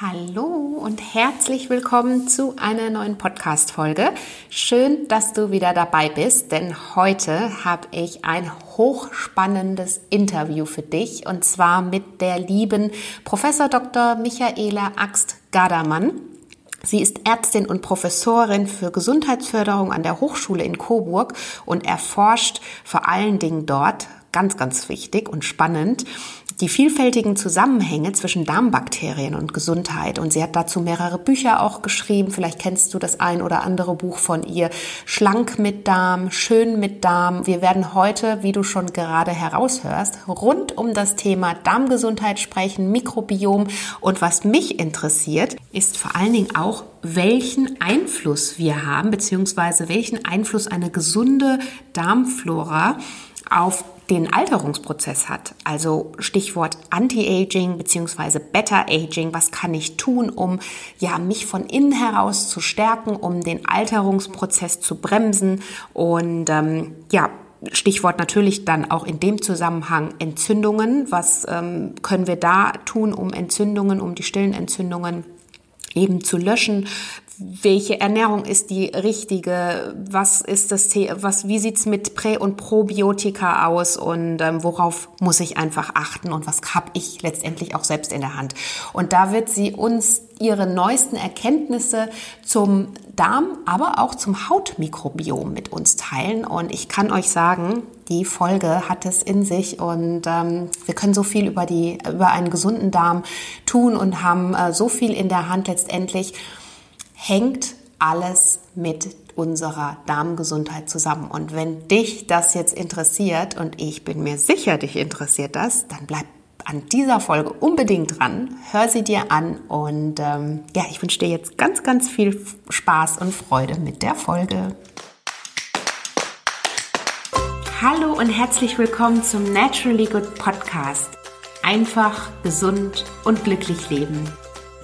Hallo und herzlich willkommen zu einer neuen Podcast-Folge. Schön, dass du wieder dabei bist, denn heute habe ich ein hochspannendes Interview für dich und zwar mit der lieben Professor Dr. Michaela Axt-Gardermann. Sie ist Ärztin und Professorin für Gesundheitsförderung an der Hochschule in Coburg und erforscht vor allen Dingen dort ganz, ganz wichtig und spannend, die vielfältigen Zusammenhänge zwischen Darmbakterien und Gesundheit. Und sie hat dazu mehrere Bücher auch geschrieben. Vielleicht kennst du das ein oder andere Buch von ihr. Schlank mit Darm, schön mit Darm. Wir werden heute, wie du schon gerade heraushörst, rund um das Thema Darmgesundheit sprechen, Mikrobiom. Und was mich interessiert, ist vor allen Dingen auch, welchen Einfluss wir haben, beziehungsweise welchen Einfluss eine gesunde Darmflora auf den Alterungsprozess hat. Also Stichwort Anti-Aging beziehungsweise Better-Aging. Was kann ich tun, um ja mich von innen heraus zu stärken, um den Alterungsprozess zu bremsen und ähm, ja Stichwort natürlich dann auch in dem Zusammenhang Entzündungen. Was ähm, können wir da tun, um Entzündungen, um die stillen Entzündungen eben zu löschen? Welche Ernährung ist die richtige, was ist das, was, wie sieht's mit Prä- und Probiotika aus? Und ähm, worauf muss ich einfach achten? Und was habe ich letztendlich auch selbst in der Hand. Und da wird sie uns ihre neuesten Erkenntnisse zum Darm, aber auch zum Hautmikrobiom mit uns teilen. Und ich kann euch sagen, die Folge hat es in sich. Und ähm, wir können so viel über die über einen gesunden Darm tun und haben äh, so viel in der Hand letztendlich hängt alles mit unserer Darmgesundheit zusammen. Und wenn dich das jetzt interessiert, und ich bin mir sicher, dich interessiert das, dann bleib an dieser Folge unbedingt dran. Hör sie dir an und ähm, ja, ich wünsche dir jetzt ganz, ganz viel Spaß und Freude mit der Folge. Hallo und herzlich willkommen zum Naturally Good Podcast. Einfach, gesund und glücklich leben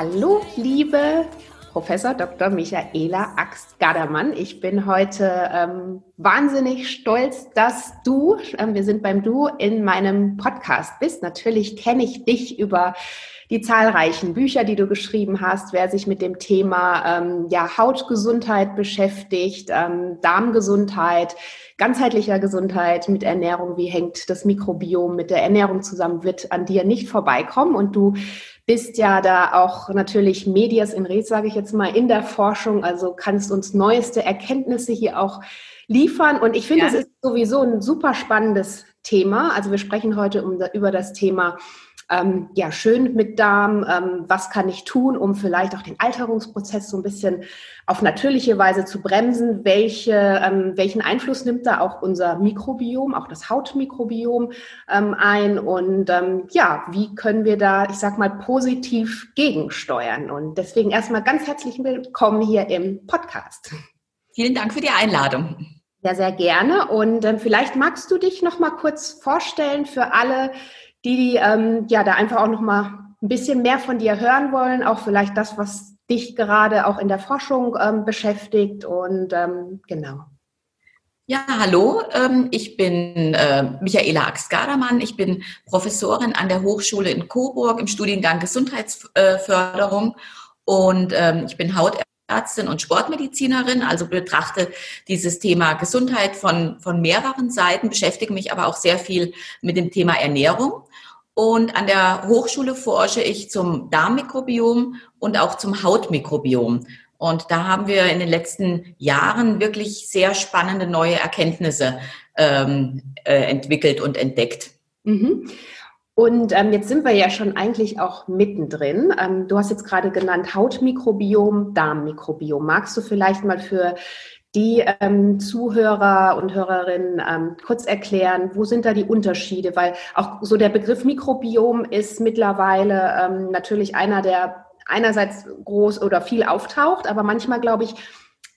Hallo, liebe Professor Dr. Michaela Axt-Gadermann. Ich bin heute ähm, wahnsinnig stolz, dass du, ähm, wir sind beim Du, in meinem Podcast bist. Natürlich kenne ich dich über die zahlreichen Bücher, die du geschrieben hast, wer sich mit dem Thema ähm, ja, Hautgesundheit beschäftigt, ähm, Darmgesundheit, ganzheitlicher Gesundheit mit Ernährung, wie hängt das Mikrobiom mit der Ernährung zusammen, wird an dir nicht vorbeikommen. Und du bist ja da auch natürlich Medias in Res, sage ich jetzt mal, in der Forschung, also kannst uns neueste Erkenntnisse hier auch liefern. Und ich finde, es ist sowieso ein super spannendes Thema. Also wir sprechen heute um, über das Thema ähm, ja, schön mit Darm, ähm, was kann ich tun, um vielleicht auch den Alterungsprozess so ein bisschen auf natürliche Weise zu bremsen, welche, ähm, welchen Einfluss nimmt da auch unser Mikrobiom, auch das Hautmikrobiom ähm, ein und ähm, ja, wie können wir da, ich sag mal, positiv gegensteuern und deswegen erstmal ganz herzlich willkommen hier im Podcast. Vielen Dank für die Einladung. Ja, sehr gerne. Und ähm, vielleicht magst du dich noch mal kurz vorstellen für alle, die, die ähm, ja da einfach auch noch mal ein bisschen mehr von dir hören wollen, auch vielleicht das, was dich gerade auch in der Forschung ähm, beschäftigt und ähm, genau. Ja, hallo, ähm, ich bin äh, Michaela Axt-Gardermann. Ich bin Professorin an der Hochschule in Coburg im Studiengang Gesundheitsförderung und ähm, ich bin Hautärztin und Sportmedizinerin, also betrachte dieses Thema Gesundheit von, von mehreren Seiten, beschäftige mich aber auch sehr viel mit dem Thema Ernährung und an der Hochschule forsche ich zum Darmmikrobiom und auch zum Hautmikrobiom. Und da haben wir in den letzten Jahren wirklich sehr spannende neue Erkenntnisse ähm, äh, entwickelt und entdeckt. Mhm. Und ähm, jetzt sind wir ja schon eigentlich auch mittendrin. Ähm, du hast jetzt gerade genannt Hautmikrobiom, Darmmikrobiom. Magst du vielleicht mal für die ähm, Zuhörer und Hörerinnen ähm, kurz erklären, wo sind da die Unterschiede? Weil auch so der Begriff Mikrobiom ist mittlerweile ähm, natürlich einer, der einerseits groß oder viel auftaucht, aber manchmal, glaube ich,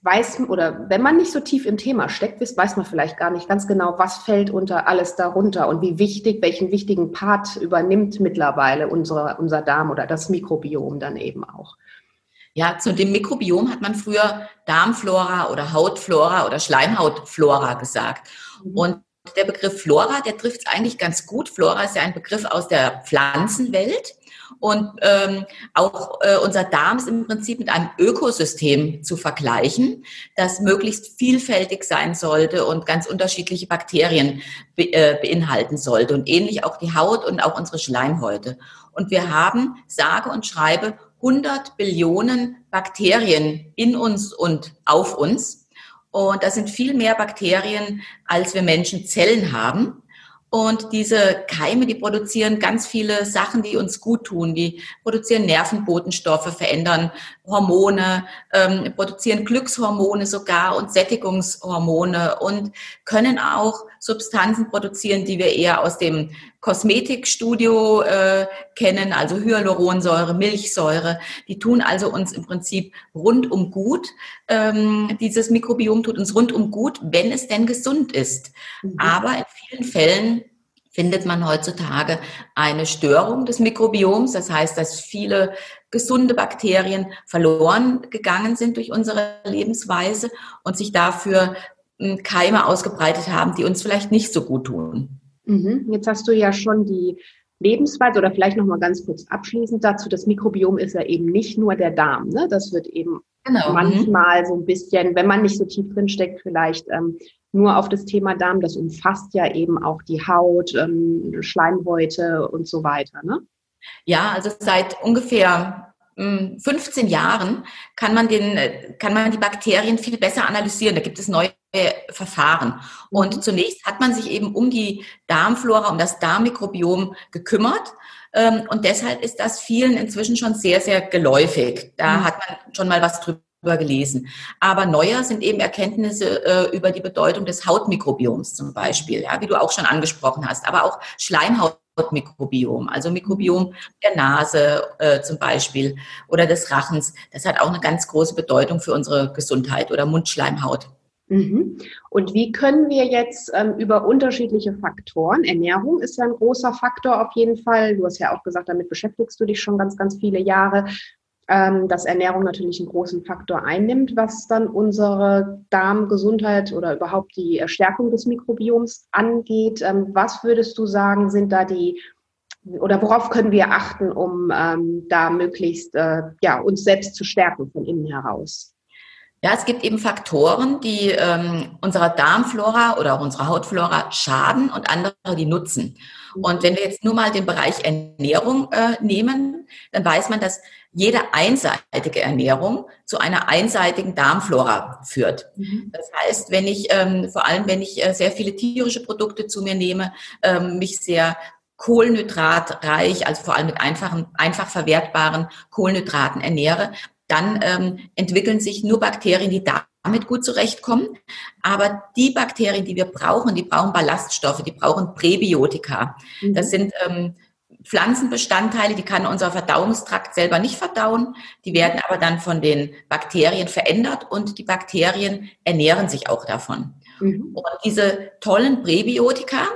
weiß oder wenn man nicht so tief im Thema steckt, weiß man vielleicht gar nicht ganz genau, was fällt unter alles darunter und wie wichtig, welchen wichtigen Part übernimmt mittlerweile unsere, unser Darm oder das Mikrobiom dann eben auch. Ja, zu dem Mikrobiom hat man früher Darmflora oder Hautflora oder Schleimhautflora gesagt. Mhm. Und der Begriff Flora, der trifft es eigentlich ganz gut. Flora ist ja ein Begriff aus der Pflanzenwelt. Und ähm, auch äh, unser Darm ist im Prinzip mit einem Ökosystem zu vergleichen, das möglichst vielfältig sein sollte und ganz unterschiedliche Bakterien be äh, beinhalten sollte. Und ähnlich auch die Haut und auch unsere Schleimhäute. Und wir haben, sage und schreibe, 100 Billionen Bakterien in uns und auf uns. Und das sind viel mehr Bakterien, als wir Menschen Zellen haben. Und diese Keime, die produzieren ganz viele Sachen, die uns gut tun. Die produzieren Nervenbotenstoffe, verändern Hormone, ähm, produzieren Glückshormone sogar und Sättigungshormone und können auch Substanzen produzieren, die wir eher aus dem Kosmetikstudio äh, kennen, also Hyaluronsäure, Milchsäure. Die tun also uns im Prinzip rundum gut. Ähm, dieses Mikrobiom tut uns rundum gut, wenn es denn gesund ist. Mhm. Aber in vielen Fällen findet man heutzutage eine Störung des Mikrobioms. Das heißt, dass viele gesunde Bakterien verloren gegangen sind durch unsere Lebensweise und sich dafür Keime ausgebreitet haben, die uns vielleicht nicht so gut tun. Mhm. Jetzt hast du ja schon die Lebensweise oder vielleicht noch mal ganz kurz abschließend dazu. Das Mikrobiom ist ja eben nicht nur der Darm. Ne? Das wird eben genau. Mhm. manchmal so ein bisschen, wenn man nicht so tief drin steckt, vielleicht ähm, nur auf das Thema Darm. Das umfasst ja eben auch die Haut, ähm, Schleimhäute und so weiter. Ne? Ja, also seit ungefähr 15 hm, Jahren kann man den, kann man die Bakterien viel besser analysieren. Da gibt es neue Verfahren. Und mhm. zunächst hat man sich eben um die Darmflora, um das Darmmikrobiom gekümmert. Ähm, und deshalb ist das vielen inzwischen schon sehr, sehr geläufig. Da mhm. hat man schon mal was drüber gelesen. Aber neuer sind eben Erkenntnisse äh, über die Bedeutung des Hautmikrobioms zum Beispiel, ja, wie du auch schon angesprochen hast, aber auch Schleimhautmikrobiom, also Mikrobiom der Nase äh, zum Beispiel oder des Rachens. Das hat auch eine ganz große Bedeutung für unsere Gesundheit oder Mundschleimhaut. Mhm. Und wie können wir jetzt ähm, über unterschiedliche Faktoren, Ernährung ist ja ein großer Faktor auf jeden Fall, du hast ja auch gesagt, damit beschäftigst du dich schon ganz, ganz viele Jahre, ähm, dass Ernährung natürlich einen großen Faktor einnimmt, was dann unsere Darmgesundheit oder überhaupt die Stärkung des Mikrobioms angeht. Ähm, was würdest du sagen, sind da die oder worauf können wir achten, um ähm, da möglichst äh, ja, uns selbst zu stärken von innen heraus? Ja, es gibt eben Faktoren, die ähm, unserer Darmflora oder auch unserer Hautflora schaden und andere, die nutzen. Und wenn wir jetzt nur mal den Bereich Ernährung äh, nehmen, dann weiß man, dass jede einseitige Ernährung zu einer einseitigen Darmflora führt. Mhm. Das heißt, wenn ich, ähm, vor allem wenn ich äh, sehr viele tierische Produkte zu mir nehme, ähm, mich sehr kohlenhydratreich, also vor allem mit einfachen, einfach verwertbaren Kohlenhydraten ernähre, dann ähm, entwickeln sich nur Bakterien, die damit gut zurechtkommen. Aber die Bakterien, die wir brauchen, die brauchen Ballaststoffe, die brauchen Präbiotika. Mhm. Das sind ähm, Pflanzenbestandteile, die kann unser Verdauungstrakt selber nicht verdauen. Die werden aber dann von den Bakterien verändert und die Bakterien ernähren sich auch davon. Mhm. Und diese tollen Präbiotika,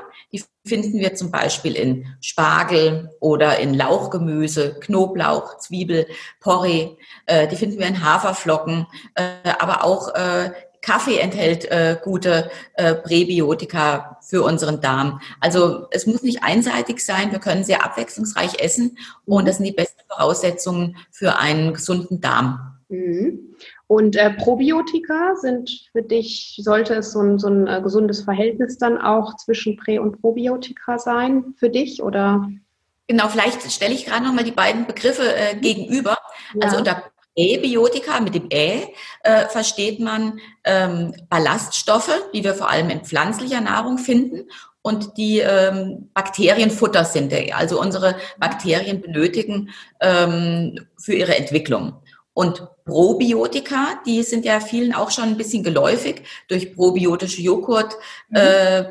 finden wir zum Beispiel in Spargel oder in Lauchgemüse, Knoblauch, Zwiebel, Porree. Äh, die finden wir in Haferflocken, äh, aber auch äh, Kaffee enthält äh, gute äh, Präbiotika für unseren Darm. Also es muss nicht einseitig sein. Wir können sehr abwechslungsreich essen und das sind die besten Voraussetzungen für einen gesunden Darm. Mhm. Und äh, Probiotika sind für dich, sollte es so ein, so ein äh, gesundes Verhältnis dann auch zwischen Prä- und Probiotika sein für dich oder? Genau, vielleicht stelle ich gerade nochmal die beiden Begriffe äh, gegenüber. Ja. Also unter Präbiotika mit dem Ä äh, versteht man ähm, Ballaststoffe, die wir vor allem in pflanzlicher Nahrung finden und die ähm, Bakterienfutter sind, also unsere Bakterien benötigen ähm, für ihre Entwicklung. Und Probiotika, die sind ja vielen auch schon ein bisschen geläufig durch probiotische Joghurt, mhm. äh,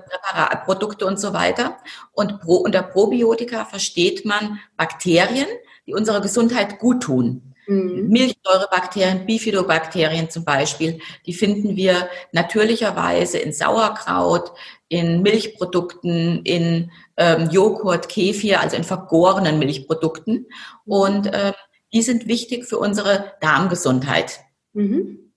Produkte und so weiter. Und pro, unter Probiotika versteht man Bakterien, die unserer Gesundheit gut tun. Mhm. Milchsäurebakterien, Bifidobakterien zum Beispiel, die finden wir natürlicherweise in Sauerkraut, in Milchprodukten, in ähm, Joghurt, Kefir, also in vergorenen Milchprodukten. Und äh, die sind wichtig für unsere Darmgesundheit. Mhm.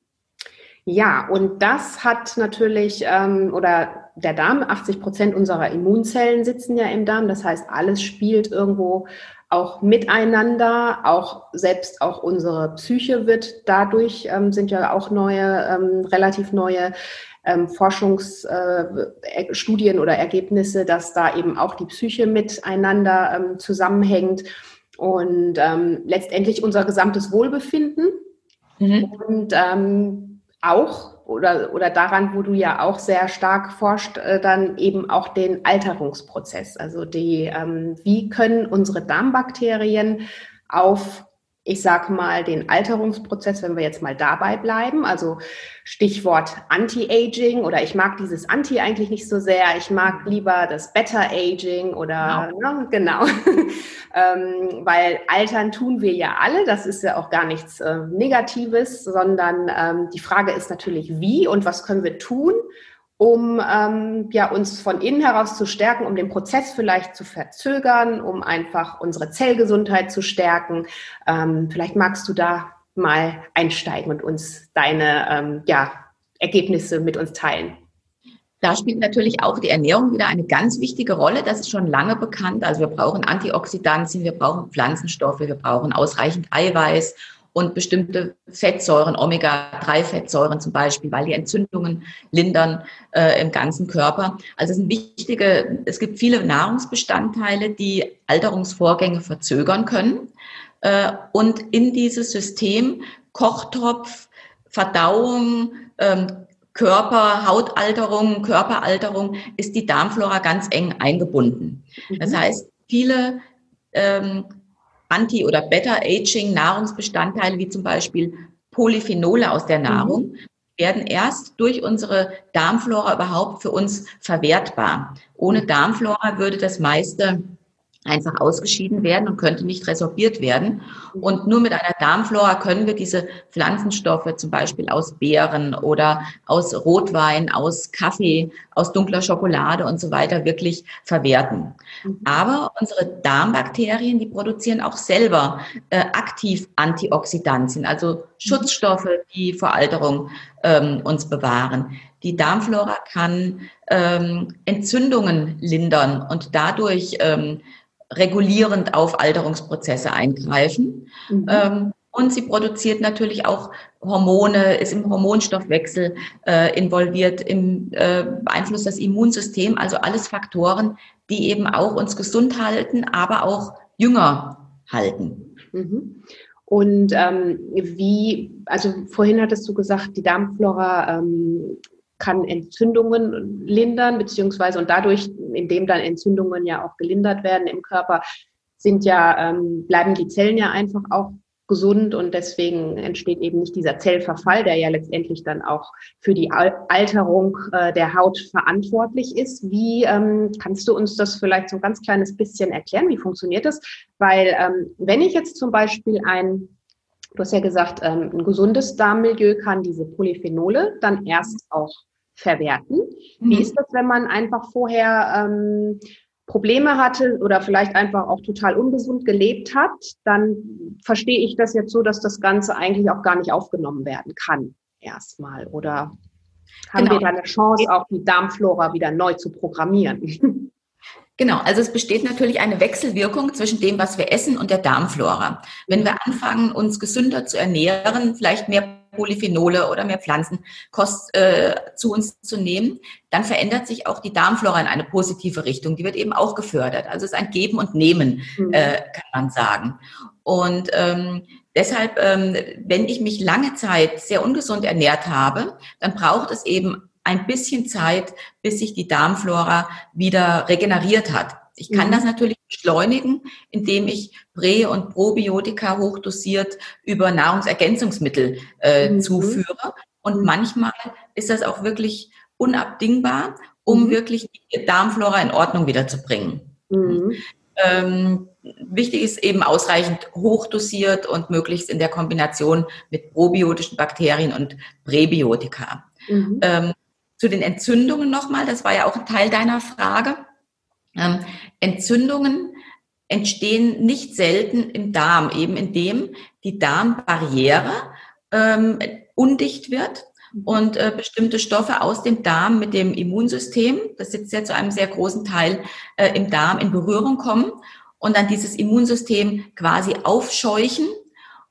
Ja, und das hat natürlich, ähm, oder der Darm, 80 Prozent unserer Immunzellen sitzen ja im Darm. Das heißt, alles spielt irgendwo auch miteinander, auch selbst auch unsere Psyche wird dadurch, ähm, sind ja auch neue, ähm, relativ neue ähm, Forschungsstudien äh, oder Ergebnisse, dass da eben auch die Psyche miteinander ähm, zusammenhängt und ähm, letztendlich unser gesamtes Wohlbefinden mhm. und ähm, auch oder, oder daran, wo du ja auch sehr stark forscht, äh, dann eben auch den Alterungsprozess. Also die, ähm, wie können unsere Darmbakterien auf ich sage mal, den Alterungsprozess, wenn wir jetzt mal dabei bleiben, also Stichwort Anti-Aging oder ich mag dieses Anti eigentlich nicht so sehr, ich mag lieber das Better-Aging oder genau, ne, genau. ähm, weil altern tun wir ja alle, das ist ja auch gar nichts äh, Negatives, sondern ähm, die Frage ist natürlich, wie und was können wir tun, um ähm, ja, uns von innen heraus zu stärken, um den Prozess vielleicht zu verzögern, um einfach unsere Zellgesundheit zu stärken. Ähm, vielleicht magst du da mal einsteigen und uns deine ähm, ja, Ergebnisse mit uns teilen. Da spielt natürlich auch die Ernährung wieder eine ganz wichtige Rolle. Das ist schon lange bekannt. Also wir brauchen Antioxidantien, wir brauchen Pflanzenstoffe, wir brauchen ausreichend Eiweiß und bestimmte Fettsäuren, Omega-3-Fettsäuren zum Beispiel, weil die Entzündungen lindern äh, im ganzen Körper. Also es sind wichtige, es gibt viele Nahrungsbestandteile, die Alterungsvorgänge verzögern können. Äh, und in dieses System Kochtopf, Verdauung, ähm, Körper, Hautalterung, Körperalterung ist die Darmflora ganz eng eingebunden. Das mhm. heißt, viele ähm, Anti- oder Beta-Aging-Nahrungsbestandteile, wie zum Beispiel Polyphenole aus der Nahrung, mhm. werden erst durch unsere Darmflora überhaupt für uns verwertbar. Ohne mhm. Darmflora würde das meiste einfach ausgeschieden werden und könnte nicht resorbiert werden. Und nur mit einer Darmflora können wir diese Pflanzenstoffe zum Beispiel aus Beeren oder aus Rotwein, aus Kaffee, aus dunkler Schokolade und so weiter wirklich verwerten. Aber unsere Darmbakterien, die produzieren auch selber äh, aktiv Antioxidantien, also Schutzstoffe, die vor Alterung ähm, uns bewahren. Die Darmflora kann ähm, Entzündungen lindern und dadurch ähm, regulierend auf Alterungsprozesse eingreifen. Mhm. Ähm, und sie produziert natürlich auch Hormone, ist im Hormonstoffwechsel äh, involviert, im äh, beeinflusst das Immunsystem. Also alles Faktoren, die eben auch uns gesund halten, aber auch jünger halten. Mhm. Und ähm, wie, also vorhin hattest du gesagt, die Darmflora ähm, kann Entzündungen lindern, beziehungsweise und dadurch, indem dann Entzündungen ja auch gelindert werden im Körper, sind ja, ähm, bleiben die Zellen ja einfach auch gesund und deswegen entsteht eben nicht dieser Zellverfall, der ja letztendlich dann auch für die Alterung äh, der Haut verantwortlich ist. Wie ähm, kannst du uns das vielleicht so ein ganz kleines bisschen erklären? Wie funktioniert das? Weil ähm, wenn ich jetzt zum Beispiel ein Du hast ja gesagt, ähm, ein gesundes Darmmilieu kann diese Polyphenole dann erst auch verwerten. Mhm. Wie ist das, wenn man einfach vorher ähm, Probleme hatte oder vielleicht einfach auch total ungesund gelebt hat, dann verstehe ich das jetzt so, dass das Ganze eigentlich auch gar nicht aufgenommen werden kann erstmal. Oder haben genau. wir da eine Chance, auch die Darmflora wieder neu zu programmieren? Genau, also es besteht natürlich eine Wechselwirkung zwischen dem, was wir essen und der Darmflora. Wenn wir anfangen, uns gesünder zu ernähren, vielleicht mehr Polyphenole oder mehr Pflanzenkost äh, zu uns zu nehmen, dann verändert sich auch die Darmflora in eine positive Richtung. Die wird eben auch gefördert. Also es ist ein Geben und Nehmen, mhm. äh, kann man sagen. Und ähm, deshalb, ähm, wenn ich mich lange Zeit sehr ungesund ernährt habe, dann braucht es eben ein bisschen Zeit, bis sich die Darmflora wieder regeneriert hat. Ich kann mhm. das natürlich beschleunigen, indem ich Prä- und Probiotika hochdosiert über Nahrungsergänzungsmittel äh, mhm. zuführe. Und mhm. manchmal ist das auch wirklich unabdingbar, um mhm. wirklich die Darmflora in Ordnung wiederzubringen. Mhm. Ähm, wichtig ist eben ausreichend hochdosiert und möglichst in der Kombination mit probiotischen Bakterien und Präbiotika. Mhm. Ähm, zu den Entzündungen nochmal, das war ja auch ein Teil deiner Frage. Ähm, Entzündungen entstehen nicht selten im Darm, eben indem die Darmbarriere ähm, undicht wird mhm. und äh, bestimmte Stoffe aus dem Darm mit dem Immunsystem, das sitzt ja zu einem sehr großen Teil äh, im Darm, in Berührung kommen und dann dieses Immunsystem quasi aufscheuchen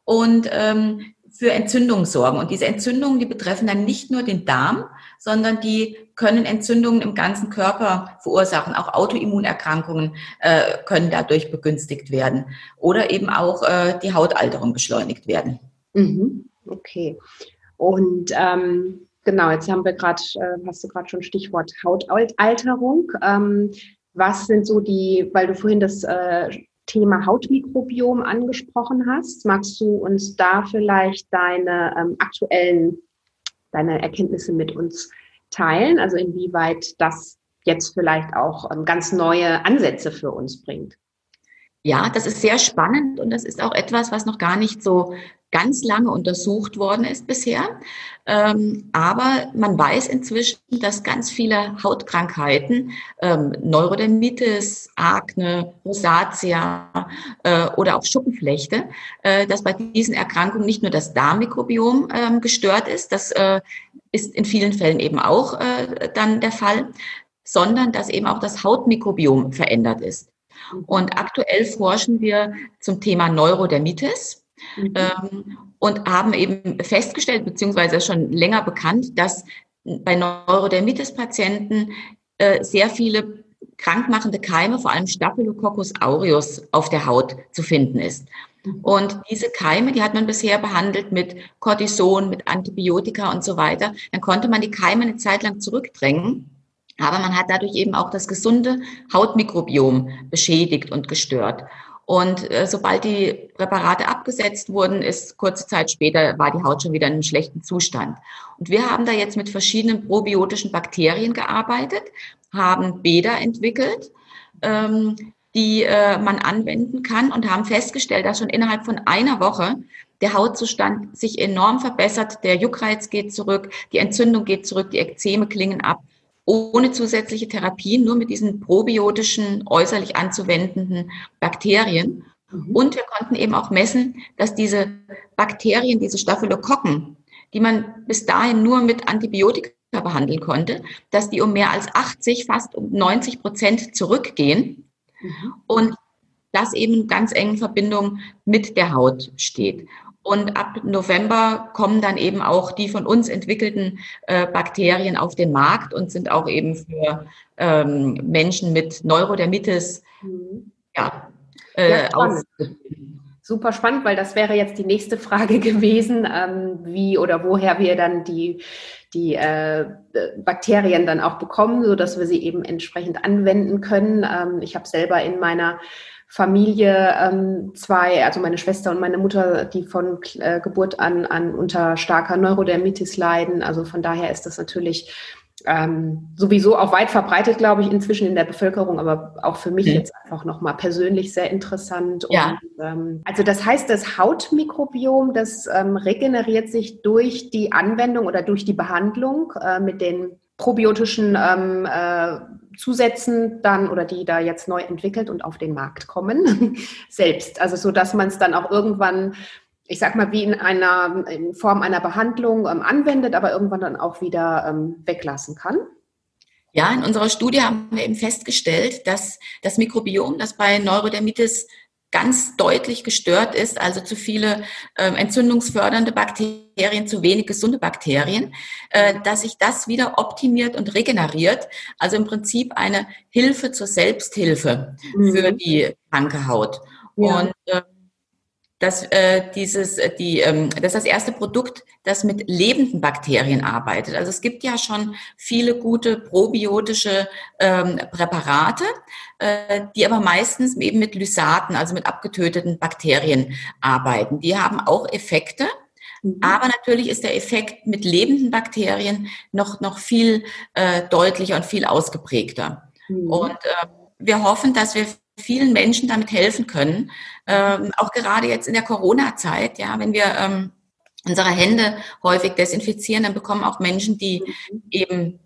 und ähm, für Entzündungen sorgen. Und diese Entzündungen, die betreffen dann nicht nur den Darm, sondern die können Entzündungen im ganzen Körper verursachen. Auch Autoimmunerkrankungen äh, können dadurch begünstigt werden oder eben auch äh, die Hautalterung beschleunigt werden. Mhm. Okay. Und ähm, genau, jetzt haben wir gerade, äh, hast du gerade schon Stichwort Hautalterung. Ähm, was sind so die, weil du vorhin das äh, Thema Hautmikrobiom angesprochen hast, magst du uns da vielleicht deine ähm, aktuellen, deine Erkenntnisse mit uns teilen? Also inwieweit das jetzt vielleicht auch ähm, ganz neue Ansätze für uns bringt? Ja, das ist sehr spannend und das ist auch etwas, was noch gar nicht so ganz lange untersucht worden ist bisher. Ähm, aber man weiß inzwischen, dass ganz viele Hautkrankheiten, ähm, Neurodermitis, Akne, Rosatia äh, oder auch Schuppenflechte, äh, dass bei diesen Erkrankungen nicht nur das Darmmikrobiom ähm, gestört ist, das äh, ist in vielen Fällen eben auch äh, dann der Fall, sondern dass eben auch das Hautmikrobiom verändert ist. Und aktuell forschen wir zum Thema Neurodermitis. Mhm. Ähm, und haben eben festgestellt, beziehungsweise schon länger bekannt, dass bei Neurodermitis-Patienten äh, sehr viele krankmachende Keime, vor allem Staphylococcus aureus, auf der Haut zu finden ist. Mhm. Und diese Keime, die hat man bisher behandelt mit Cortison, mit Antibiotika und so weiter. Dann konnte man die Keime eine Zeit lang zurückdrängen. Aber man hat dadurch eben auch das gesunde Hautmikrobiom beschädigt und gestört. Und äh, sobald die Präparate abgesetzt wurden, ist kurze Zeit später war die Haut schon wieder in einem schlechten Zustand. Und wir haben da jetzt mit verschiedenen probiotischen Bakterien gearbeitet, haben Bäder entwickelt, ähm, die äh, man anwenden kann und haben festgestellt, dass schon innerhalb von einer Woche der Hautzustand sich enorm verbessert, der Juckreiz geht zurück, die Entzündung geht zurück, die Ekzeme klingen ab ohne zusätzliche Therapien, nur mit diesen probiotischen, äußerlich anzuwendenden Bakterien. Mhm. Und wir konnten eben auch messen, dass diese Bakterien, diese Staphylokokken, die man bis dahin nur mit Antibiotika behandeln konnte, dass die um mehr als 80, fast um 90 Prozent zurückgehen mhm. und das eben in ganz engen Verbindung mit der Haut steht. Und ab November kommen dann eben auch die von uns entwickelten äh, Bakterien auf den Markt und sind auch eben für ähm, Menschen mit Neurodermitis mhm. ja, äh, ja. Super spannend, weil das wäre jetzt die nächste Frage gewesen, ähm, wie oder woher wir dann die, die äh, Bakterien dann auch bekommen, so dass wir sie eben entsprechend anwenden können. Ähm, ich habe selber in meiner Familie ähm, zwei, also meine Schwester und meine Mutter, die von äh, Geburt an, an unter starker Neurodermitis leiden. Also von daher ist das natürlich ähm, sowieso auch weit verbreitet, glaube ich, inzwischen in der Bevölkerung, aber auch für mich mhm. jetzt einfach nochmal persönlich sehr interessant. Ja. Und, ähm, also das heißt, das Hautmikrobiom, das ähm, regeneriert sich durch die Anwendung oder durch die Behandlung äh, mit den probiotischen ähm, äh, Zusätzen dann oder die da jetzt neu entwickelt und auf den Markt kommen selbst. Also so, dass man es dann auch irgendwann, ich sag mal, wie in einer in Form einer Behandlung ähm, anwendet, aber irgendwann dann auch wieder ähm, weglassen kann. Ja, in unserer Studie haben wir eben festgestellt, dass das Mikrobiom, das bei Neurodermitis ganz deutlich gestört ist, also zu viele äh, entzündungsfördernde Bakterien, zu wenig gesunde Bakterien, äh, dass sich das wieder optimiert und regeneriert. Also im Prinzip eine Hilfe zur Selbsthilfe mhm. für die kranke Haut. Ja. Und äh, dass äh, dieses, äh, die, ähm, das ist das erste Produkt, das mit lebenden Bakterien arbeitet. Also es gibt ja schon viele gute probiotische ähm, Präparate, die aber meistens eben mit Lysaten, also mit abgetöteten Bakterien arbeiten. Die haben auch Effekte. Mhm. Aber natürlich ist der Effekt mit lebenden Bakterien noch, noch viel äh, deutlicher und viel ausgeprägter. Mhm. Und äh, wir hoffen, dass wir vielen Menschen damit helfen können. Ähm, auch gerade jetzt in der Corona-Zeit, ja, wenn wir ähm, unsere Hände häufig desinfizieren, dann bekommen auch Menschen, die eben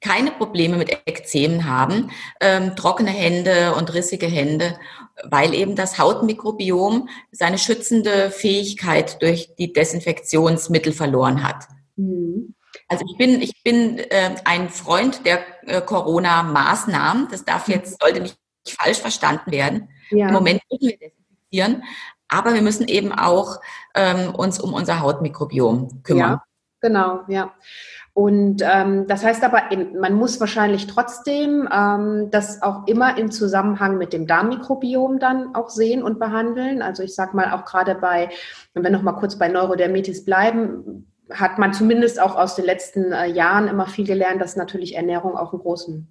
keine Probleme mit Ekzemen haben, ähm, trockene Hände und rissige Hände, weil eben das Hautmikrobiom seine schützende Fähigkeit durch die Desinfektionsmittel verloren hat. Mhm. Also ich bin, ich bin äh, ein Freund der äh, Corona-Maßnahmen. Das darf jetzt, sollte nicht falsch verstanden werden. Ja. Im Moment müssen wir desinfizieren, aber wir müssen eben auch ähm, uns um unser Hautmikrobiom kümmern. Ja, genau, ja. Und ähm, das heißt aber, man muss wahrscheinlich trotzdem ähm, das auch immer im Zusammenhang mit dem Darmmikrobiom dann auch sehen und behandeln. Also ich sage mal auch gerade bei, wenn wir noch mal kurz bei Neurodermitis bleiben, hat man zumindest auch aus den letzten äh, Jahren immer viel gelernt, dass natürlich Ernährung auch einen großen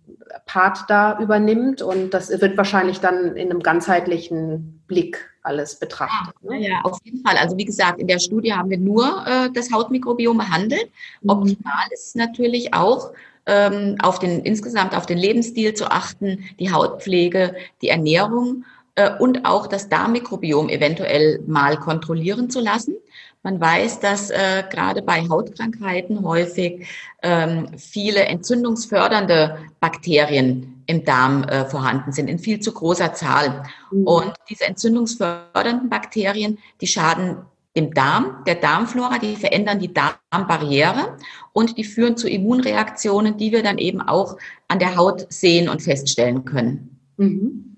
Part da übernimmt und das wird wahrscheinlich dann in einem ganzheitlichen Blick alles betrachtet. Ja, ne? ja, auf jeden Fall. Also wie gesagt, in der Studie haben wir nur äh, das Hautmikrobiom behandelt. Mhm. Optimal ist natürlich auch ähm, auf den insgesamt auf den Lebensstil zu achten, die Hautpflege, die Ernährung äh, und auch das Darmmikrobiom eventuell mal kontrollieren zu lassen. Man weiß, dass äh, gerade bei Hautkrankheiten häufig ähm, viele entzündungsfördernde Bakterien im Darm äh, vorhanden sind, in viel zu großer Zahl. Mhm. Und diese entzündungsfördernden Bakterien, die schaden dem Darm, der Darmflora, die verändern die Darmbarriere und die führen zu Immunreaktionen, die wir dann eben auch an der Haut sehen und feststellen können. Mhm.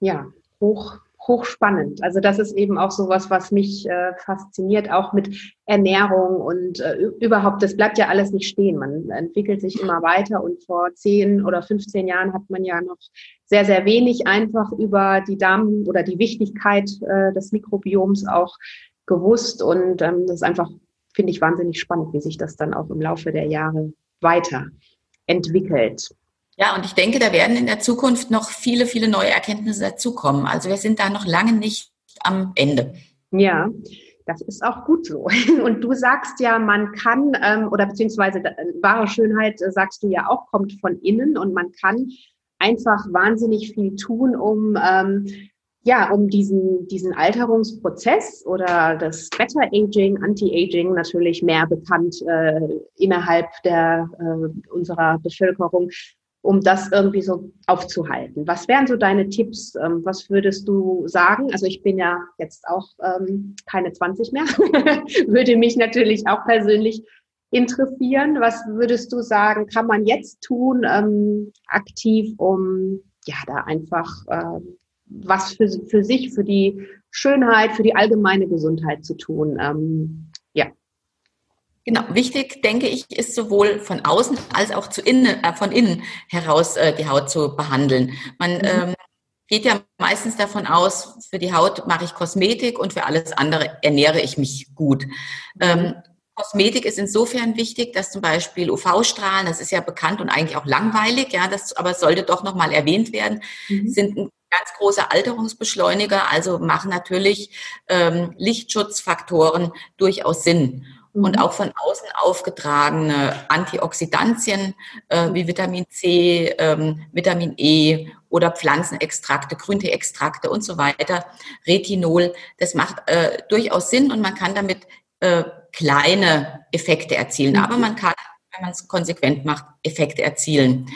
Ja, hoch hochspannend. Also das ist eben auch sowas, was mich äh, fasziniert, auch mit Ernährung und äh, überhaupt, das bleibt ja alles nicht stehen. Man entwickelt sich immer weiter und vor zehn oder 15 Jahren hat man ja noch sehr, sehr wenig einfach über die Darm oder die Wichtigkeit äh, des Mikrobioms auch gewusst und ähm, das ist einfach, finde ich, wahnsinnig spannend, wie sich das dann auch im Laufe der Jahre weiterentwickelt. Ja, und ich denke, da werden in der Zukunft noch viele, viele neue Erkenntnisse dazukommen. Also wir sind da noch lange nicht am Ende. Ja, das ist auch gut so. Und du sagst ja, man kann, ähm, oder beziehungsweise äh, wahre Schönheit, äh, sagst du ja auch, kommt von innen und man kann einfach wahnsinnig viel tun, um ähm, ja, um diesen, diesen Alterungsprozess oder das Better Aging, Anti-Aging natürlich mehr bekannt äh, innerhalb der, äh, unserer Bevölkerung um das irgendwie so aufzuhalten. Was wären so deine Tipps? Ähm, was würdest du sagen? Also ich bin ja jetzt auch ähm, keine 20 mehr, würde mich natürlich auch persönlich interessieren. Was würdest du sagen, kann man jetzt tun, ähm, aktiv, um ja da einfach ähm, was für, für sich, für die Schönheit, für die allgemeine Gesundheit zu tun? Genau, wichtig, denke ich, ist sowohl von außen als auch zu innen, äh, von innen heraus äh, die Haut zu behandeln. Man mhm. ähm, geht ja meistens davon aus, für die Haut mache ich Kosmetik und für alles andere ernähre ich mich gut. Ähm, Kosmetik ist insofern wichtig, dass zum Beispiel UV-Strahlen, das ist ja bekannt und eigentlich auch langweilig, ja, das aber sollte doch nochmal erwähnt werden, mhm. sind ein ganz großer Alterungsbeschleuniger, also machen natürlich ähm, Lichtschutzfaktoren durchaus Sinn und mhm. auch von außen aufgetragene Antioxidantien äh, wie Vitamin C, ähm, Vitamin E oder Pflanzenextrakte, Grünteextrakte und so weiter, Retinol, das macht äh, durchaus Sinn und man kann damit äh, kleine Effekte erzielen. Mhm. Aber man kann, wenn man es konsequent macht, Effekte erzielen.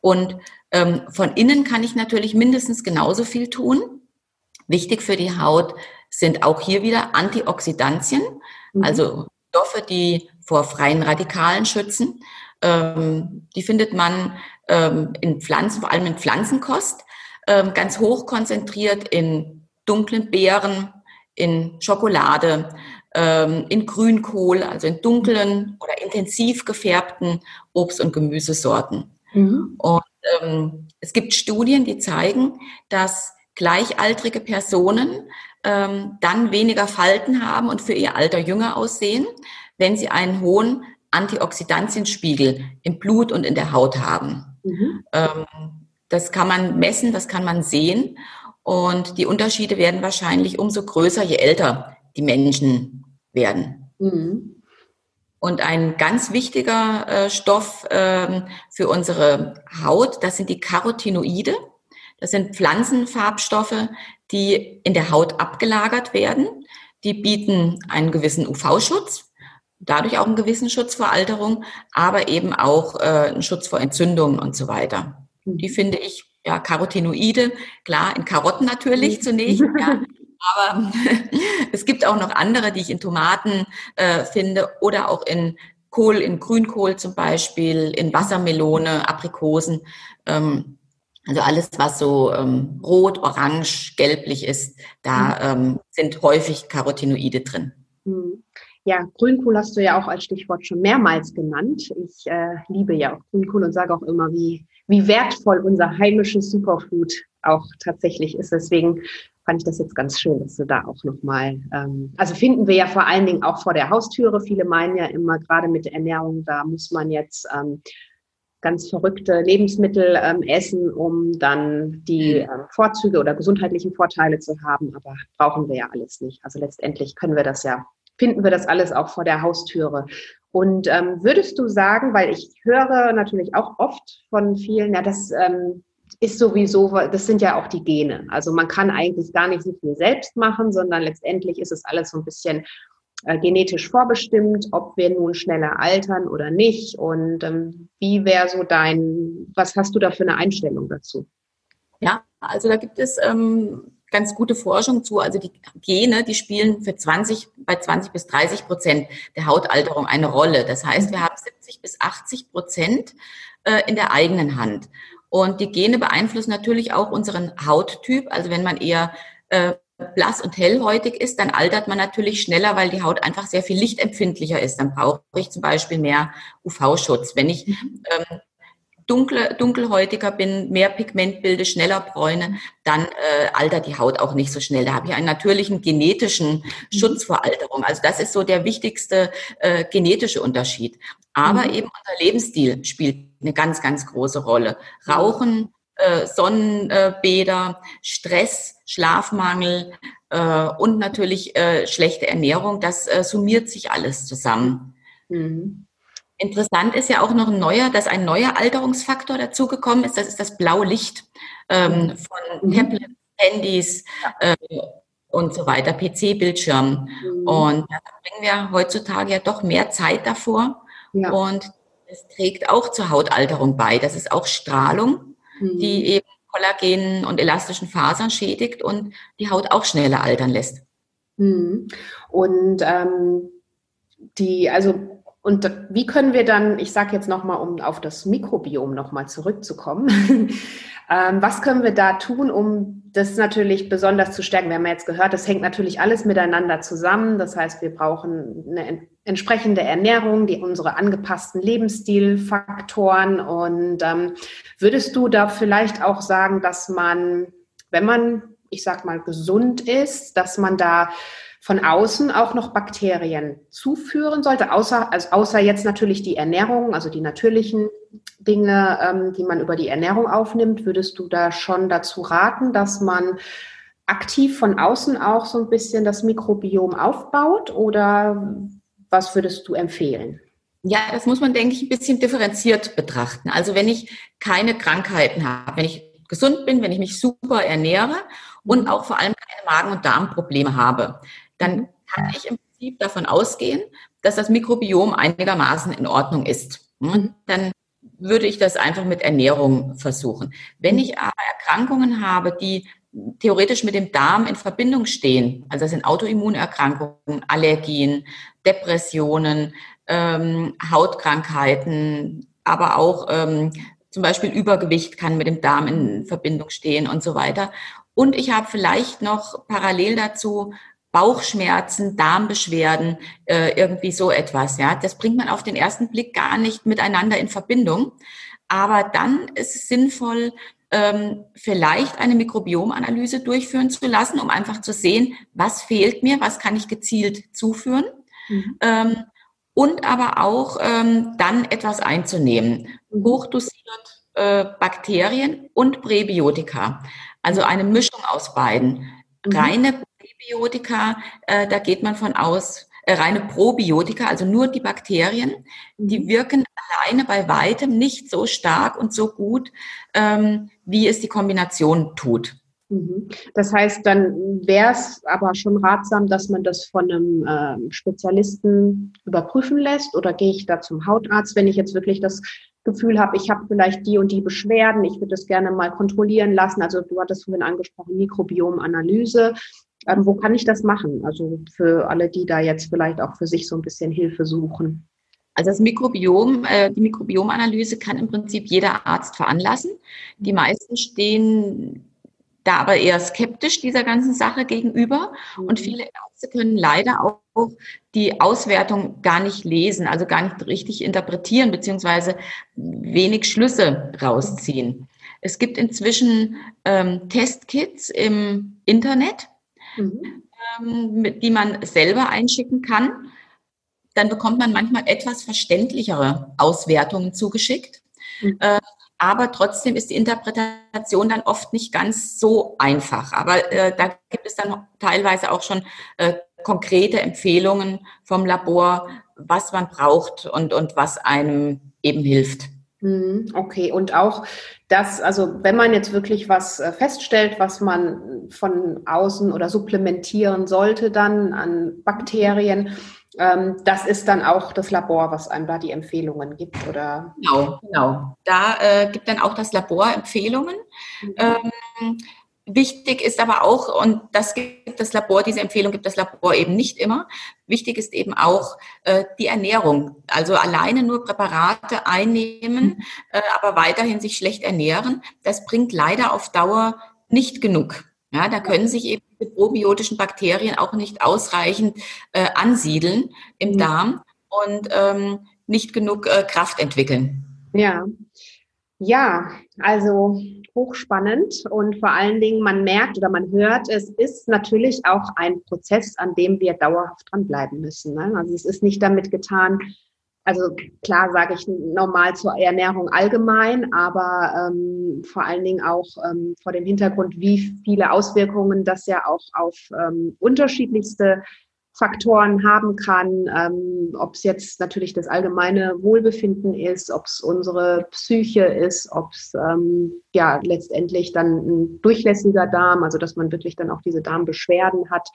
Und ähm, von innen kann ich natürlich mindestens genauso viel tun. Wichtig für die Haut sind auch hier wieder Antioxidantien, mhm. also Stoffe, die vor freien Radikalen schützen. Ähm, die findet man ähm, in Pflanzen, vor allem in Pflanzenkost, ähm, ganz hoch konzentriert in dunklen Beeren, in Schokolade, ähm, in Grünkohl, also in dunklen oder intensiv gefärbten Obst- und Gemüsesorten. Mhm. Und ähm, es gibt Studien, die zeigen, dass gleichaltrige Personen ähm, dann weniger Falten haben und für ihr Alter jünger aussehen, wenn sie einen hohen Antioxidantienspiegel im Blut und in der Haut haben. Mhm. Ähm, das kann man messen, das kann man sehen. Und die Unterschiede werden wahrscheinlich umso größer, je älter die Menschen werden. Mhm. Und ein ganz wichtiger äh, Stoff ähm, für unsere Haut, das sind die Carotinoide. Das sind Pflanzenfarbstoffe, die in der Haut abgelagert werden. Die bieten einen gewissen UV-Schutz, dadurch auch einen gewissen Schutz vor Alterung, aber eben auch äh, einen Schutz vor Entzündungen und so weiter. Die finde ich, ja, Carotinoide, klar, in Karotten natürlich mhm. zunächst, ja, aber es gibt auch noch andere, die ich in Tomaten äh, finde oder auch in Kohl, in Grünkohl zum Beispiel, in Wassermelone, Aprikosen. Ähm, also alles, was so ähm, rot, orange, gelblich ist, da mhm. ähm, sind häufig Carotinoide drin. Mhm. Ja, Grünkohl hast du ja auch als Stichwort schon mehrmals genannt. Ich äh, liebe ja auch Grünkohl und sage auch immer, wie, wie wertvoll unser heimisches Superfood auch tatsächlich ist. Deswegen fand ich das jetzt ganz schön, dass du da auch nochmal, ähm, also finden wir ja vor allen Dingen auch vor der Haustüre. Viele meinen ja immer, gerade mit der Ernährung, da muss man jetzt ähm, ganz verrückte Lebensmittel ähm, essen, um dann die äh, Vorzüge oder gesundheitlichen Vorteile zu haben. Aber brauchen wir ja alles nicht. Also letztendlich können wir das ja, finden wir das alles auch vor der Haustüre. Und ähm, würdest du sagen, weil ich höre natürlich auch oft von vielen, ja, das ähm, ist sowieso, das sind ja auch die Gene. Also man kann eigentlich gar nicht so viel selbst machen, sondern letztendlich ist es alles so ein bisschen äh, genetisch vorbestimmt, ob wir nun schneller altern oder nicht. Und ähm, wie wäre so dein, was hast du da für eine Einstellung dazu? Ja, also da gibt es ähm, ganz gute Forschung zu. Also die Gene, die spielen für 20, bei 20 bis 30 Prozent der Hautalterung eine Rolle. Das heißt, wir haben 70 bis 80 Prozent äh, in der eigenen Hand. Und die Gene beeinflussen natürlich auch unseren Hauttyp. Also wenn man eher äh, blass und hellhäutig ist, dann altert man natürlich schneller, weil die Haut einfach sehr viel lichtempfindlicher ist. Dann brauche ich zum Beispiel mehr UV-Schutz. Wenn ich mhm. ähm, dunkle, dunkelhäutiger bin, mehr Pigment bilde, schneller bräune, dann äh, altert die Haut auch nicht so schnell. Da habe ich einen natürlichen genetischen mhm. Schutz vor Alterung. Also das ist so der wichtigste äh, genetische Unterschied. Aber mhm. eben unser Lebensstil spielt eine ganz, ganz große Rolle. Rauchen, äh, Sonnenbäder, Stress, Schlafmangel äh, und natürlich äh, schlechte Ernährung, das summiert sich alles zusammen. Mhm. Interessant ist ja auch noch ein neuer, dass ein neuer Alterungsfaktor dazugekommen ist. Das ist das blaue Licht ähm, von mhm. Tablets, Handys äh, und so weiter, PC-Bildschirmen. Mhm. Und da bringen wir heutzutage ja doch mehr Zeit davor. Ja. Und es trägt auch zur Hautalterung bei. Das ist auch Strahlung, mhm. die eben Kollagen und elastischen Fasern schädigt und die Haut auch schneller altern lässt. Mhm. Und ähm, die, also und wie können wir dann, ich sage jetzt nochmal, um auf das Mikrobiom nochmal zurückzukommen, ähm, was können wir da tun, um das natürlich besonders zu stärken? Wir haben ja jetzt gehört, das hängt natürlich alles miteinander zusammen. Das heißt, wir brauchen eine entsprechende Ernährung, die unsere angepassten Lebensstilfaktoren. Und ähm, würdest du da vielleicht auch sagen, dass man, wenn man, ich sag mal, gesund ist, dass man da von außen auch noch Bakterien zuführen sollte, außer, also außer jetzt natürlich die Ernährung, also die natürlichen Dinge, ähm, die man über die Ernährung aufnimmt, würdest du da schon dazu raten, dass man aktiv von außen auch so ein bisschen das Mikrobiom aufbaut oder was würdest du empfehlen? Ja, das muss man, denke ich, ein bisschen differenziert betrachten. Also wenn ich keine Krankheiten habe, wenn ich gesund bin, wenn ich mich super ernähre und mhm. auch vor allem keine Magen- und Darmprobleme habe, dann kann ich im Prinzip davon ausgehen, dass das Mikrobiom einigermaßen in Ordnung ist. Hm? Mhm. Dann würde ich das einfach mit Ernährung versuchen. Wenn mhm. ich aber Erkrankungen habe, die theoretisch mit dem Darm in Verbindung stehen, also das sind Autoimmunerkrankungen, Allergien, Depressionen, ähm, Hautkrankheiten, aber auch ähm, zum Beispiel Übergewicht kann mit dem Darm in Verbindung stehen und so weiter. Und ich habe vielleicht noch parallel dazu Bauchschmerzen, Darmbeschwerden, äh, irgendwie so etwas. Ja, das bringt man auf den ersten Blick gar nicht miteinander in Verbindung. Aber dann ist es sinnvoll, ähm, vielleicht eine Mikrobiomanalyse durchführen zu lassen, um einfach zu sehen, was fehlt mir, was kann ich gezielt zuführen. Mhm. Ähm, und aber auch ähm, dann etwas einzunehmen. Mhm. Hochdosiert äh, Bakterien und Präbiotika. Also eine Mischung aus beiden. Mhm. Reine Präbiotika, äh, da geht man von aus, äh, reine Probiotika, also nur die Bakterien, die mhm. wirken alleine bei weitem nicht so stark und so gut, ähm, wie es die Kombination tut. Mhm. Das heißt, dann wäre es aber schon ratsam, dass man das von einem äh, Spezialisten überprüfen lässt oder gehe ich da zum Hautarzt, wenn ich jetzt wirklich das Gefühl habe, ich habe vielleicht die und die Beschwerden, ich würde das gerne mal kontrollieren lassen. Also du hattest vorhin angesprochen, Mikrobiomanalyse. Ähm, wo kann ich das machen? Also für alle, die da jetzt vielleicht auch für sich so ein bisschen Hilfe suchen. Also das Mikrobiom, äh, die Mikrobiomanalyse kann im Prinzip jeder Arzt veranlassen. Die meisten stehen da aber eher skeptisch dieser ganzen Sache gegenüber. Und mhm. viele Ärzte können leider auch die Auswertung gar nicht lesen, also gar nicht richtig interpretieren, beziehungsweise wenig Schlüsse rausziehen. Es gibt inzwischen ähm, Testkits im Internet, mhm. ähm, die man selber einschicken kann. Dann bekommt man manchmal etwas verständlichere Auswertungen zugeschickt. Mhm. Äh, aber trotzdem ist die Interpretation dann oft nicht ganz so einfach. Aber äh, da gibt es dann teilweise auch schon äh, konkrete Empfehlungen vom Labor, was man braucht und, und was einem eben hilft. Mhm, okay, und auch das, also wenn man jetzt wirklich was äh, feststellt, was man von außen oder supplementieren sollte dann an Bakterien, ähm, das ist dann auch das Labor, was einem da die Empfehlungen gibt, oder? Genau, genau. Da äh, gibt dann auch das Labor Empfehlungen. Mhm. Ähm, wichtig ist aber auch, und das gibt das Labor, diese Empfehlung gibt das Labor eben nicht immer. Wichtig ist eben auch äh, die Ernährung. Also alleine nur Präparate einnehmen, mhm. äh, aber weiterhin sich schlecht ernähren, das bringt leider auf Dauer nicht genug. Ja, da können sich eben die probiotischen Bakterien auch nicht ausreichend äh, ansiedeln im mhm. Darm und ähm, nicht genug äh, Kraft entwickeln. Ja, ja, also hochspannend und vor allen Dingen, man merkt oder man hört, es ist natürlich auch ein Prozess, an dem wir dauerhaft dranbleiben müssen. Ne? Also es ist nicht damit getan, also klar sage ich normal zur Ernährung allgemein, aber ähm, vor allen Dingen auch ähm, vor dem Hintergrund, wie viele Auswirkungen das ja auch auf ähm, unterschiedlichste Faktoren haben kann, ähm, ob es jetzt natürlich das allgemeine Wohlbefinden ist, ob es unsere Psyche ist, ob es ähm, ja letztendlich dann ein durchlässiger Darm, also dass man wirklich dann auch diese Darmbeschwerden hat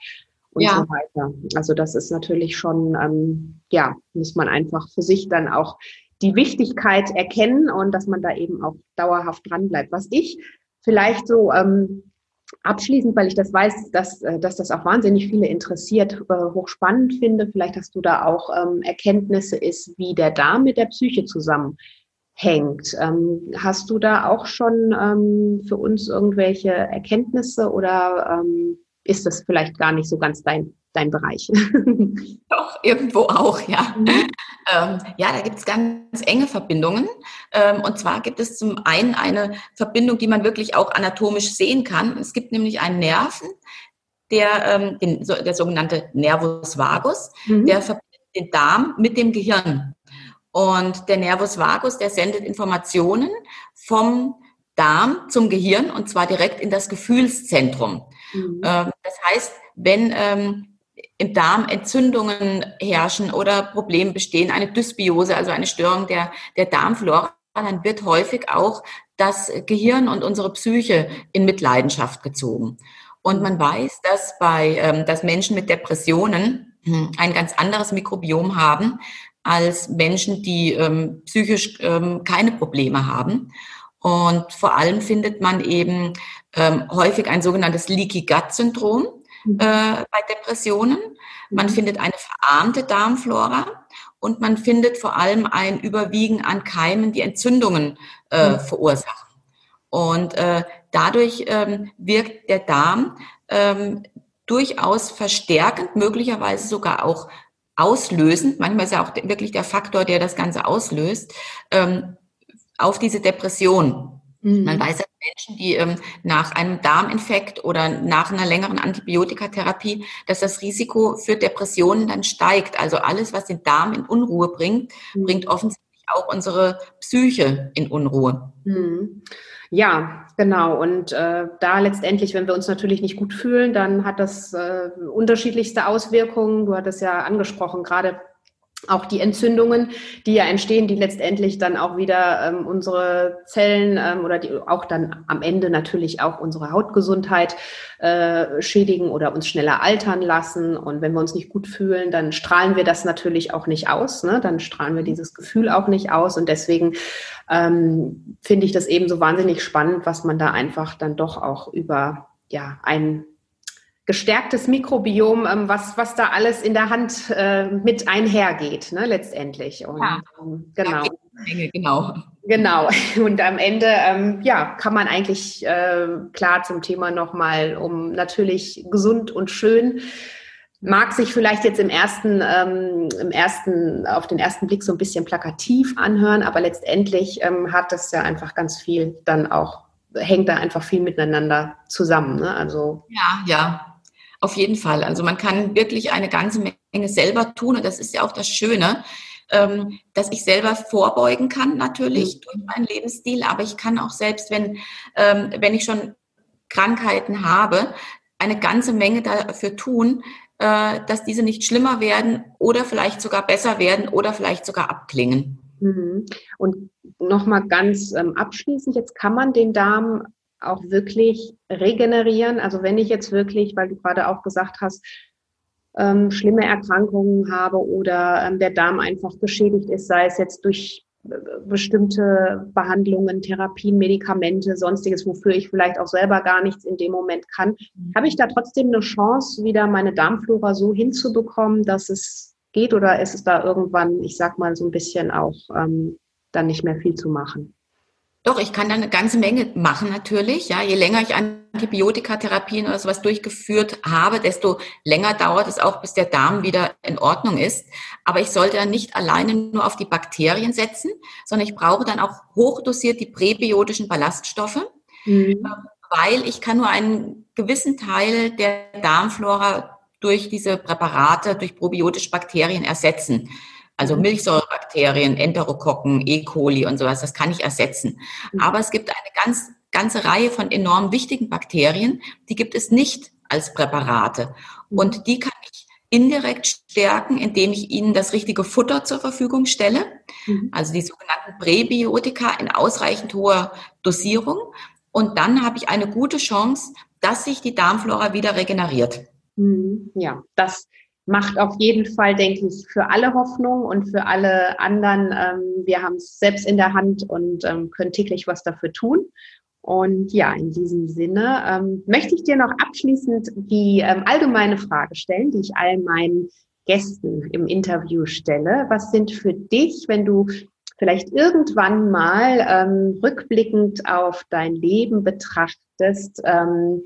und ja. so weiter. Also das ist natürlich schon, ähm, ja, muss man einfach für sich dann auch die Wichtigkeit erkennen und dass man da eben auch dauerhaft dran bleibt. Was ich vielleicht so ähm, abschließend, weil ich das weiß, dass, äh, dass das auch wahnsinnig viele interessiert, äh, hochspannend finde, vielleicht hast du da auch ähm, Erkenntnisse, ist, wie der Darm mit der Psyche zusammenhängt. Ähm, hast du da auch schon ähm, für uns irgendwelche Erkenntnisse oder ist das vielleicht gar nicht so ganz dein, dein Bereich. Doch, irgendwo auch, ja. Mhm. Ähm, ja, da gibt es ganz enge Verbindungen. Ähm, und zwar gibt es zum einen eine Verbindung, die man wirklich auch anatomisch sehen kann. Es gibt nämlich einen Nerven, der, ähm, den, der sogenannte Nervus vagus, mhm. der verbindet den Darm mit dem Gehirn. Und der Nervus vagus, der sendet Informationen vom Darm zum Gehirn und zwar direkt in das Gefühlszentrum. Mhm. Ähm, das heißt, wenn ähm, im Darm Entzündungen herrschen oder Probleme bestehen, eine Dysbiose, also eine Störung der, der Darmflora, dann wird häufig auch das Gehirn und unsere Psyche in Mitleidenschaft gezogen. Und man weiß, dass bei, ähm, dass Menschen mit Depressionen hm, ein ganz anderes Mikrobiom haben als Menschen, die ähm, psychisch ähm, keine Probleme haben. Und vor allem findet man eben häufig ein sogenanntes Leaky Gut Syndrom. Äh, bei Depressionen. Man mhm. findet eine verarmte Darmflora und man findet vor allem ein Überwiegen an Keimen, die Entzündungen äh, mhm. verursachen. Und äh, dadurch ähm, wirkt der Darm ähm, durchaus verstärkend, möglicherweise sogar auch auslösend. Manchmal ist ja auch wirklich der Faktor, der das Ganze auslöst, ähm, auf diese Depression. Mhm. Man weiß, dass Menschen, die ähm, nach einem Darminfekt oder nach einer längeren Antibiotikatherapie, dass das Risiko für Depressionen dann steigt. Also alles, was den Darm in Unruhe bringt, mhm. bringt offensichtlich auch unsere Psyche in Unruhe. Mhm. Ja, genau. Und äh, da letztendlich, wenn wir uns natürlich nicht gut fühlen, dann hat das äh, unterschiedlichste Auswirkungen. Du hattest ja angesprochen, gerade auch die Entzündungen, die ja entstehen, die letztendlich dann auch wieder ähm, unsere Zellen ähm, oder die auch dann am Ende natürlich auch unsere Hautgesundheit äh, schädigen oder uns schneller altern lassen. Und wenn wir uns nicht gut fühlen, dann strahlen wir das natürlich auch nicht aus. Ne? Dann strahlen wir dieses Gefühl auch nicht aus. Und deswegen ähm, finde ich das eben so wahnsinnig spannend, was man da einfach dann doch auch über ja ein gestärktes Mikrobiom, ähm, was, was da alles in der Hand äh, mit einhergeht, ne, letztendlich. Und, ja. ähm, genau. Menge, genau. Genau. Und am Ende, ähm, ja, kann man eigentlich äh, klar zum Thema nochmal, um natürlich gesund und schön mag sich vielleicht jetzt im ersten, ähm, im ersten, auf den ersten Blick so ein bisschen plakativ anhören, aber letztendlich ähm, hat das ja einfach ganz viel dann auch, hängt da einfach viel miteinander zusammen. Ne? Also ja, ja, auf jeden Fall. Also man kann wirklich eine ganze Menge selber tun und das ist ja auch das Schöne, ähm, dass ich selber vorbeugen kann natürlich mhm. durch meinen Lebensstil, aber ich kann auch selbst, wenn, ähm, wenn ich schon Krankheiten habe, eine ganze Menge dafür tun, äh, dass diese nicht schlimmer werden oder vielleicht sogar besser werden oder vielleicht sogar abklingen. Mhm. Und nochmal ganz ähm, abschließend, jetzt kann man den Darm auch wirklich regenerieren. Also wenn ich jetzt wirklich, weil du gerade auch gesagt hast, ähm, schlimme Erkrankungen habe oder ähm, der Darm einfach geschädigt ist, sei es jetzt durch äh, bestimmte Behandlungen, Therapien, Medikamente, sonstiges, wofür ich vielleicht auch selber gar nichts in dem Moment kann, mhm. habe ich da trotzdem eine Chance, wieder meine Darmflora so hinzubekommen, dass es geht oder ist es da irgendwann, ich sag mal, so ein bisschen auch ähm, dann nicht mehr viel zu machen? Doch, ich kann da eine ganze Menge machen natürlich. Ja, je länger ich Antibiotikatherapien oder sowas durchgeführt habe, desto länger dauert es auch, bis der Darm wieder in Ordnung ist. Aber ich sollte dann nicht alleine nur auf die Bakterien setzen, sondern ich brauche dann auch hochdosiert die präbiotischen Ballaststoffe, mhm. weil ich kann nur einen gewissen Teil der Darmflora durch diese Präparate, durch probiotische Bakterien ersetzen. Also mhm. Milchsäurebakterien, Enterokokken, E. coli und sowas, das kann ich ersetzen. Mhm. Aber es gibt eine ganz, ganze Reihe von enorm wichtigen Bakterien, die gibt es nicht als Präparate. Mhm. Und die kann ich indirekt stärken, indem ich ihnen das richtige Futter zur Verfügung stelle. Also die sogenannten Präbiotika in ausreichend hoher Dosierung. Und dann habe ich eine gute Chance, dass sich die Darmflora wieder regeneriert. Ja, das macht auf jeden Fall, denke ich, für alle Hoffnung und für alle anderen. Ähm, wir haben es selbst in der Hand und ähm, können täglich was dafür tun. Und ja, in diesem Sinne ähm, möchte ich dir noch abschließend die ähm, allgemeine Frage stellen, die ich all meinen Gästen im Interview stelle. Was sind für dich, wenn du vielleicht irgendwann mal ähm, rückblickend auf dein Leben betrachtest, ähm,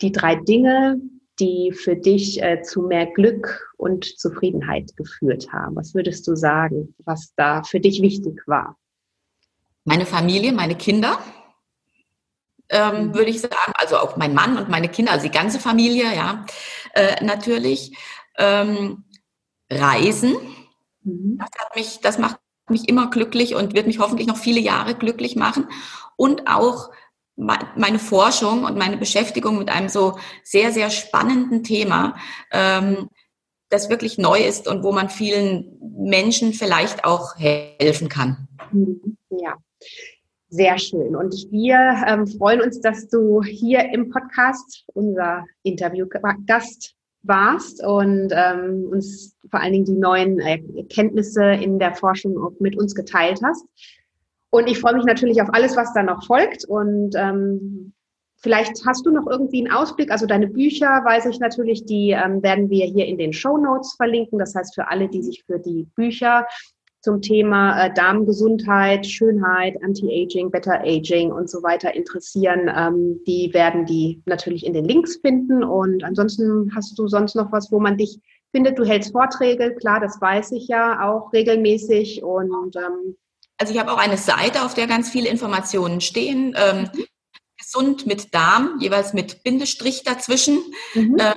die drei Dinge, die für dich äh, zu mehr Glück und Zufriedenheit geführt haben? Was würdest du sagen, was da für dich wichtig war? Meine Familie, meine Kinder, ähm, mhm. würde ich sagen, also auch mein Mann und meine Kinder, also die ganze Familie, ja, äh, natürlich. Ähm, Reisen, mhm. das hat mich, das macht mich immer glücklich und wird mich hoffentlich noch viele Jahre glücklich machen. Und auch meine Forschung und meine Beschäftigung mit einem so sehr, sehr spannenden Thema, ähm, das wirklich neu ist und wo man vielen Menschen vielleicht auch helfen kann. Mhm. Ja. Sehr schön. Und wir ähm, freuen uns, dass du hier im Podcast unser Interviewgast warst und ähm, uns vor allen Dingen die neuen Erkenntnisse in der Forschung auch mit uns geteilt hast. Und ich freue mich natürlich auf alles, was da noch folgt. Und ähm, vielleicht hast du noch irgendwie einen Ausblick. Also deine Bücher, weiß ich natürlich, die ähm, werden wir hier in den Show Notes verlinken. Das heißt, für alle, die sich für die Bücher zum Thema äh, Darmgesundheit, Schönheit, Anti-Aging, Better Aging und so weiter interessieren, ähm, die werden die natürlich in den Links finden. Und ansonsten hast du sonst noch was, wo man dich findet. Du hältst Vorträge, klar, das weiß ich ja auch regelmäßig. Und ähm, also ich habe auch eine Seite, auf der ganz viele Informationen stehen. Ähm, gesund mit Darm, jeweils mit Bindestrich dazwischen. Mhm. Äh,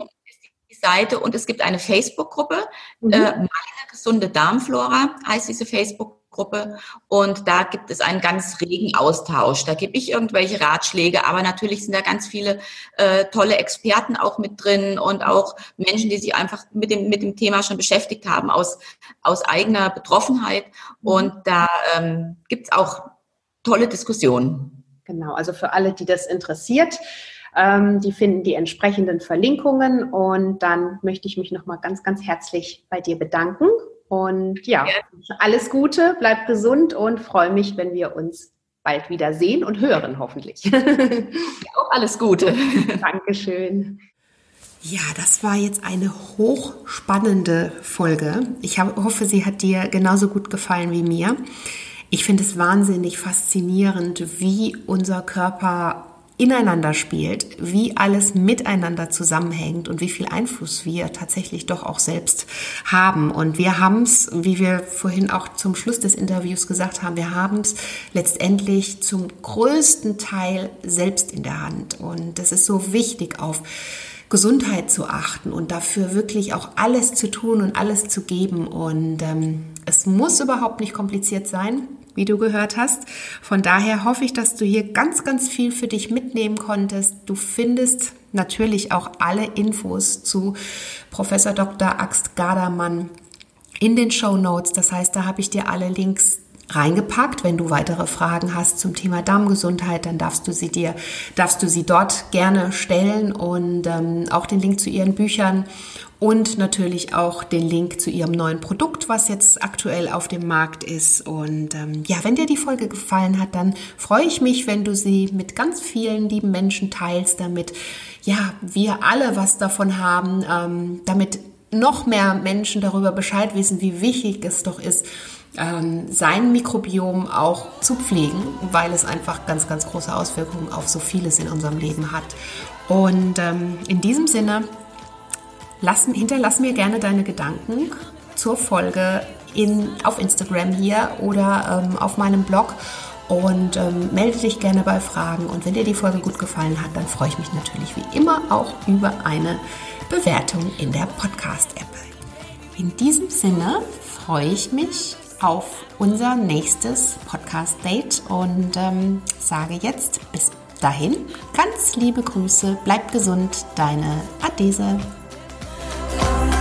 die Seite und es gibt eine Facebook-Gruppe, mhm. äh, meine gesunde Darmflora heißt diese Facebook Gruppe und da gibt es einen ganz regen Austausch. Da gebe ich irgendwelche Ratschläge, aber natürlich sind da ganz viele äh, tolle Experten auch mit drin und auch Menschen, die sich einfach mit dem, mit dem Thema schon beschäftigt haben aus, aus eigener Betroffenheit. Mhm. Und da ähm, gibt es auch tolle Diskussionen. Genau, also für alle, die das interessiert, ähm, die finden die entsprechenden Verlinkungen und dann möchte ich mich nochmal ganz, ganz herzlich bei dir bedanken. Und ja, ja, alles Gute, bleib gesund und freue mich, wenn wir uns bald wieder sehen und hören, hoffentlich. Ja, auch alles Gute. Dankeschön. Ja, das war jetzt eine hochspannende Folge. Ich hoffe, sie hat dir genauso gut gefallen wie mir. Ich finde es wahnsinnig faszinierend, wie unser Körper ineinander spielt, wie alles miteinander zusammenhängt und wie viel Einfluss wir tatsächlich doch auch selbst haben. Und wir haben es, wie wir vorhin auch zum Schluss des Interviews gesagt haben, wir haben es letztendlich zum größten Teil selbst in der Hand. Und es ist so wichtig, auf Gesundheit zu achten und dafür wirklich auch alles zu tun und alles zu geben. Und ähm, es muss überhaupt nicht kompliziert sein wie du gehört hast. Von daher hoffe ich, dass du hier ganz, ganz viel für dich mitnehmen konntest. Du findest natürlich auch alle Infos zu Professor Dr. Axt Gardermann in den Show Notes. Das heißt, da habe ich dir alle Links reingepackt. Wenn du weitere Fragen hast zum Thema Darmgesundheit, dann darfst du sie dir, darfst du sie dort gerne stellen und ähm, auch den Link zu ihren Büchern und natürlich auch den Link zu ihrem neuen Produkt, was jetzt aktuell auf dem Markt ist. Und ähm, ja, wenn dir die Folge gefallen hat, dann freue ich mich, wenn du sie mit ganz vielen lieben Menschen teilst, damit ja wir alle was davon haben, ähm, damit noch mehr Menschen darüber Bescheid wissen, wie wichtig es doch ist, ähm, sein Mikrobiom auch zu pflegen, weil es einfach ganz, ganz große Auswirkungen auf so vieles in unserem Leben hat. Und ähm, in diesem Sinne Lass, hinterlass mir gerne deine Gedanken zur Folge in, auf Instagram hier oder ähm, auf meinem Blog und ähm, melde dich gerne bei Fragen. Und wenn dir die Folge gut gefallen hat, dann freue ich mich natürlich wie immer auch über eine Bewertung in der Podcast-App. In diesem Sinne freue ich mich auf unser nächstes Podcast-Date und ähm, sage jetzt bis dahin ganz liebe Grüße, bleib gesund, deine Adese. Oh.